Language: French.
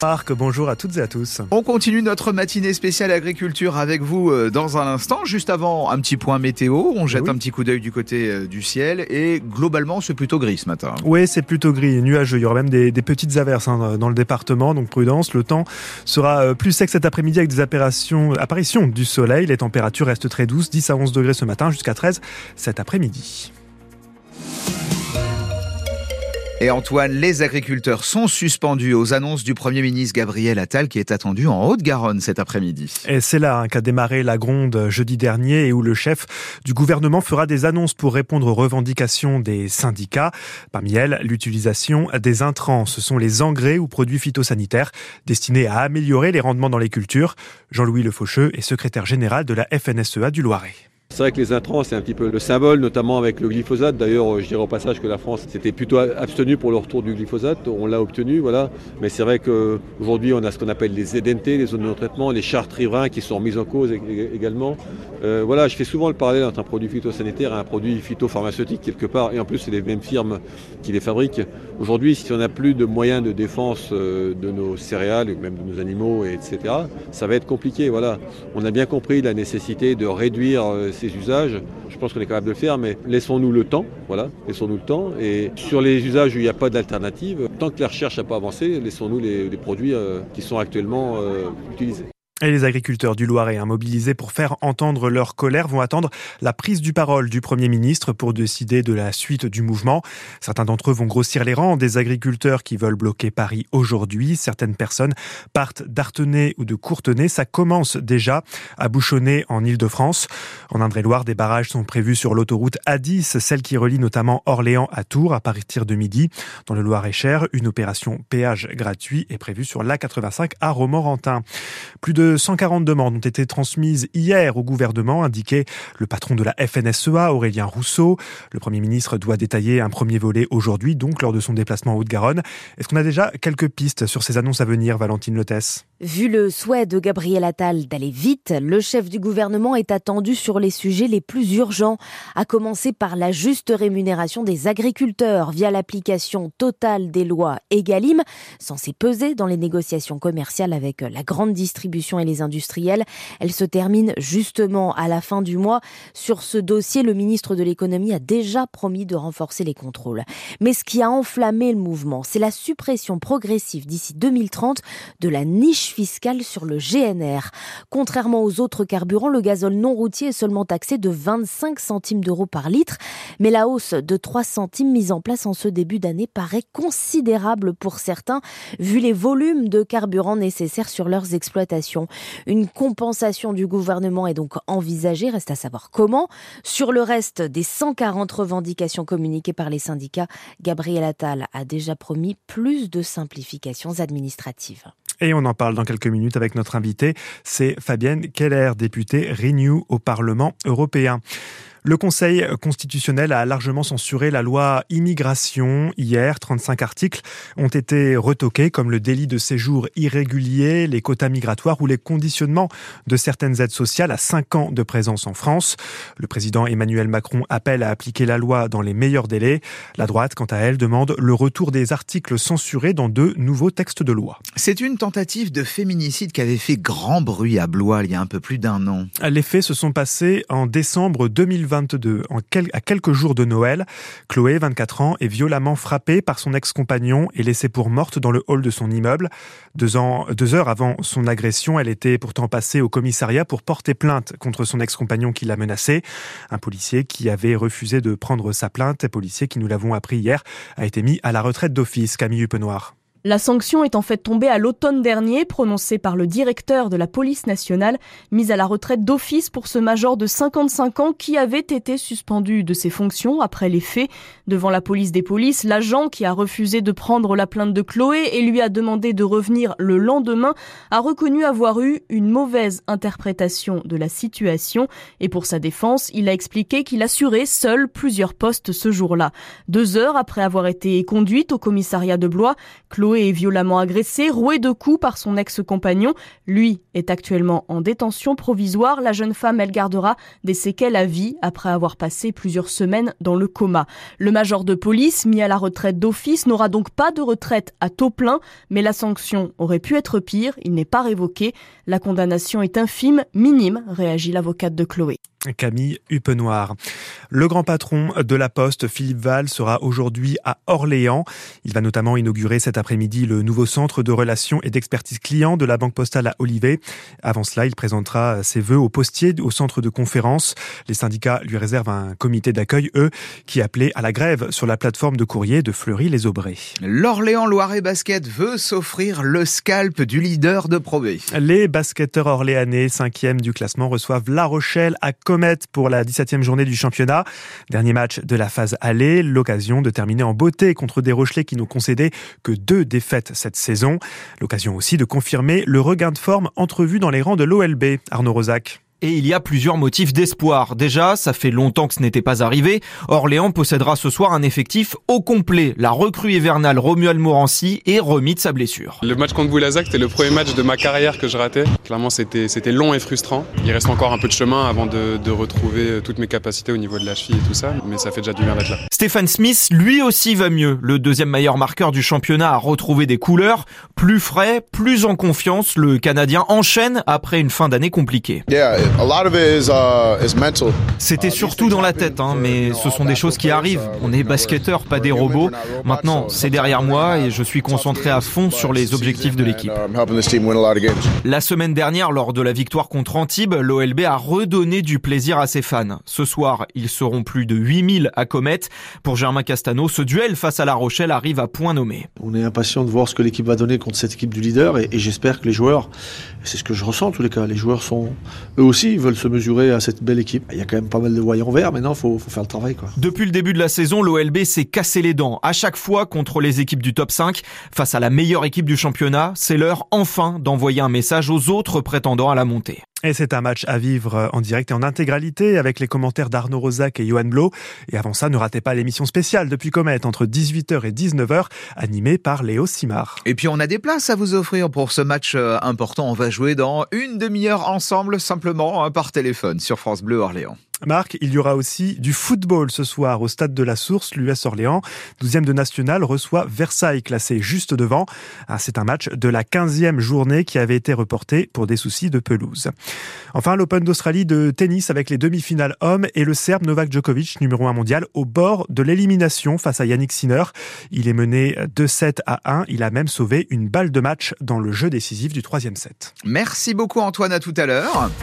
Marc, bonjour à toutes et à tous. On continue notre matinée spéciale agriculture avec vous euh, dans un instant. Juste avant, un petit point météo. On jette un petit coup d'œil du côté euh, du ciel et globalement, c'est plutôt gris ce matin. Oui, c'est plutôt gris, nuageux. Il y aura même des, petites averses hein, dans le département, donc prudence. Le temps sera euh, plus sec cet après-midi avec des apparitions, apparitions du soleil. Les températures restent très douces, 10 à 11 degrés ce matin jusqu'à 13 cet après-midi. Et Antoine, les agriculteurs sont suspendus aux annonces du Premier ministre Gabriel Attal qui est attendu en Haute-Garonne cet après-midi. Et c'est là hein, qu'a démarré la gronde jeudi dernier et où le chef du gouvernement fera des annonces pour répondre aux revendications des syndicats. Parmi elles, l'utilisation des intrants. Ce sont les engrais ou produits phytosanitaires destinés à améliorer les rendements dans les cultures. Jean-Louis Lefaucheux est secrétaire général de la FNSEA du Loiret. C'est vrai que les intrants, c'est un petit peu le symbole, notamment avec le glyphosate. D'ailleurs, je dirais au passage que la France s'était plutôt abstenue pour le retour du glyphosate. On l'a obtenu, voilà. Mais c'est vrai qu'aujourd'hui, on a ce qu'on appelle les ZNT, les zones de non-traitement, les chartes riverains qui sont mises en cause également. Euh, voilà, je fais souvent le parallèle entre un produit phytosanitaire et un produit phytopharmaceutique quelque part. Et en plus, c'est les mêmes firmes qui les fabriquent. Aujourd'hui, si on n'a plus de moyens de défense euh, de nos céréales, même de nos animaux, etc., ça va être compliqué. Voilà. On a bien compris la nécessité de réduire euh, ces usages. Je pense qu'on est capable de le faire, mais laissons-nous le temps. Voilà, laissons-nous le temps. Et sur les usages où il n'y a pas d'alternative, tant que la recherche n'a pas avancé, laissons-nous les, produits euh, qui sont actuellement euh, utilisés. Et les agriculteurs du Loiret, mobilisés pour faire entendre leur colère, vont attendre la prise du parole du Premier ministre pour décider de la suite du mouvement. Certains d'entre eux vont grossir les rangs des agriculteurs qui veulent bloquer Paris aujourd'hui. Certaines personnes partent d'Artenay ou de Courtenay. Ça commence déjà à bouchonner en Ile-de-France. En Indre-et-Loire, des barrages sont prévus sur l'autoroute A10, celle qui relie notamment Orléans à Tours à partir de midi. Dans le Loir-et-Cher, une opération péage gratuit est prévue sur l'A85 à Romorantin. Plus de 140 demandes ont été transmises hier au gouvernement, indiquait le patron de la FNSEA, Aurélien Rousseau. Le Premier ministre doit détailler un premier volet aujourd'hui, donc lors de son déplacement en Haute-Garonne. Est-ce qu'on a déjà quelques pistes sur ces annonces à venir, Valentine Lotès? Vu le souhait de Gabriel Attal d'aller vite, le chef du gouvernement est attendu sur les sujets les plus urgents, à commencer par la juste rémunération des agriculteurs via l'application totale des lois EGalim, censée peser dans les négociations commerciales avec la grande distribution et les industriels. Elle se termine justement à la fin du mois. Sur ce dossier, le ministre de l'économie a déjà promis de renforcer les contrôles. Mais ce qui a enflammé le mouvement, c'est la suppression progressive d'ici 2030 de la niche fiscale sur le GNR. Contrairement aux autres carburants, le gazole non routier est seulement taxé de 25 centimes d'euros par litre, mais la hausse de 3 centimes mise en place en ce début d'année paraît considérable pour certains, vu les volumes de carburant nécessaires sur leurs exploitations. Une compensation du gouvernement est donc envisagée, reste à savoir comment. Sur le reste des 140 revendications communiquées par les syndicats, Gabriel Attal a déjà promis plus de simplifications administratives. Et on en parle dans quelques minutes avec notre invité, c'est Fabienne Keller, députée Renew au Parlement européen. Le Conseil constitutionnel a largement censuré la loi immigration. Hier, 35 articles ont été retoqués comme le délit de séjour irrégulier, les quotas migratoires ou les conditionnements de certaines aides sociales à 5 ans de présence en France. Le président Emmanuel Macron appelle à appliquer la loi dans les meilleurs délais. La droite, quant à elle, demande le retour des articles censurés dans deux nouveaux textes de loi. C'est une tentative de féminicide qui avait fait grand bruit à Blois il y a un peu plus d'un an. Les faits se sont passés en décembre 2020 à quelques jours de Noël, Chloé, 24 ans, est violemment frappée par son ex-compagnon et laissée pour morte dans le hall de son immeuble. Deux, deux heures avant son agression, elle était pourtant passée au commissariat pour porter plainte contre son ex-compagnon qui l'a menacée. Un policier qui avait refusé de prendre sa plainte, policier qui, nous l'avons appris hier, a été mis à la retraite d'office. Camille Huppenoir. La sanction est en fait tombée à l'automne dernier, prononcée par le directeur de la police nationale, mise à la retraite d'office pour ce major de 55 ans qui avait été suspendu de ses fonctions après les faits. Devant la police des polices, l'agent qui a refusé de prendre la plainte de Chloé et lui a demandé de revenir le lendemain a reconnu avoir eu une mauvaise interprétation de la situation et pour sa défense, il a expliqué qu'il assurait seul plusieurs postes ce jour-là. Deux heures après avoir été conduite au commissariat de Blois, Chloé Est violemment agressée, rouée de coups par son ex-compagnon. Lui est actuellement en détention provisoire. La jeune femme, elle gardera des séquelles à vie après avoir passé plusieurs semaines dans le coma. Le major de police, mis à la retraite d'office, n'aura donc pas de retraite à taux plein, mais la sanction aurait pu être pire. Il n'est pas révoqué. La condamnation est infime, minime, réagit l'avocate de Chloé. Camille Huppenoir. Le grand patron de la Poste, Philippe Val, sera aujourd'hui à Orléans. Il va notamment inaugurer cet après-midi le nouveau centre de relations et d'expertise client de la Banque Postale à Olivet. Avant cela, il présentera ses vœux aux postiers au centre de conférence. Les syndicats lui réservent un comité d'accueil, eux, qui appelait à la grève sur la plateforme de courrier de Fleury-les-Aubrais. L'Orléans Loiret Basket veut s'offrir le scalp du leader de Pro Les basketteurs orléanais, cinquième du classement, reçoivent La Rochelle à Pour la 17e journée du championnat. Dernier match de la phase aller, l'occasion de terminer en beauté contre des Rochelais qui n'ont concédé que deux défaites cette saison. L'occasion aussi de confirmer le regain de forme entrevu dans les rangs de l'OLB. Arnaud Rosac. Et il y a plusieurs motifs d'espoir. Déjà, ça fait longtemps que ce n'était pas arrivé. Orléans possédera ce soir un effectif au complet. La recrue hivernale Romuald Morancy est remis de sa blessure. Le match contre Boulazac, c'était le premier match de ma carrière que je ratais. Clairement, c'était, c'était long et frustrant. Il reste encore un peu de chemin avant de, de retrouver toutes mes capacités au niveau de la cheville et tout ça. Mais ça fait déjà du bien d'être là. Stéphane Smith, lui aussi va mieux. Le deuxième meilleur marqueur du championnat a retrouvé des couleurs. Plus frais, plus en confiance, le Canadien enchaîne après une fin d'année compliquée. C'était surtout dans la tête, hein, mais ce sont des choses qui arrivent. On est basketteur, pas des robots. Maintenant, c'est derrière moi et je suis concentré à fond sur les objectifs de l'équipe. La semaine dernière, lors de la victoire contre Antibes, l'OLB a redonné du plaisir à ses fans. Ce soir, ils seront plus de 8000 à Comet. Pour Germain Castano, ce duel face à La Rochelle arrive à point nommé. On est impatient de voir ce que l'équipe va donner contre cette équipe du leader et, et j'espère que les joueurs, c'est ce que je ressens en tous les cas, les joueurs sont eux aussi Depuis le début de la saison, l'OLB s'est cassé les dents à chaque fois contre les équipes du top 5. Face à la meilleure équipe du championnat, c'est l'heure enfin d'envoyer un message aux autres prétendants à la montée. Et c'est un match à vivre en direct et en intégralité avec les commentaires d'Arnaud Rosac et Johan Blo. Et avant ça, ne ratez pas l'émission spéciale depuis Comet entre 18h et 19h, animée par Léo Simard. Et puis on a des places à vous offrir pour ce match euh, important. On va jouer dans une demi-heure ensemble, simplement hein, par téléphone sur France Bleu Orléans. Marc, il y aura aussi du football ce soir au stade de la Source. L'US Orléans, 12e de national, reçoit Versailles, classé juste devant. Ah, c'est un match de la 15e journée qui avait été reporté pour des soucis de pelouse. Enfin, l'Open d'Australie de tennis avec les demi-finales hommes et le Serbe Novak Djokovic, numéro 1 mondial, au bord de l'élimination face à Yannick Sinner. Il est mené 2-7 à 1. Il a même sauvé une balle de match dans le jeu décisif du troisième set. Merci beaucoup Antoine, à tout à l'heure.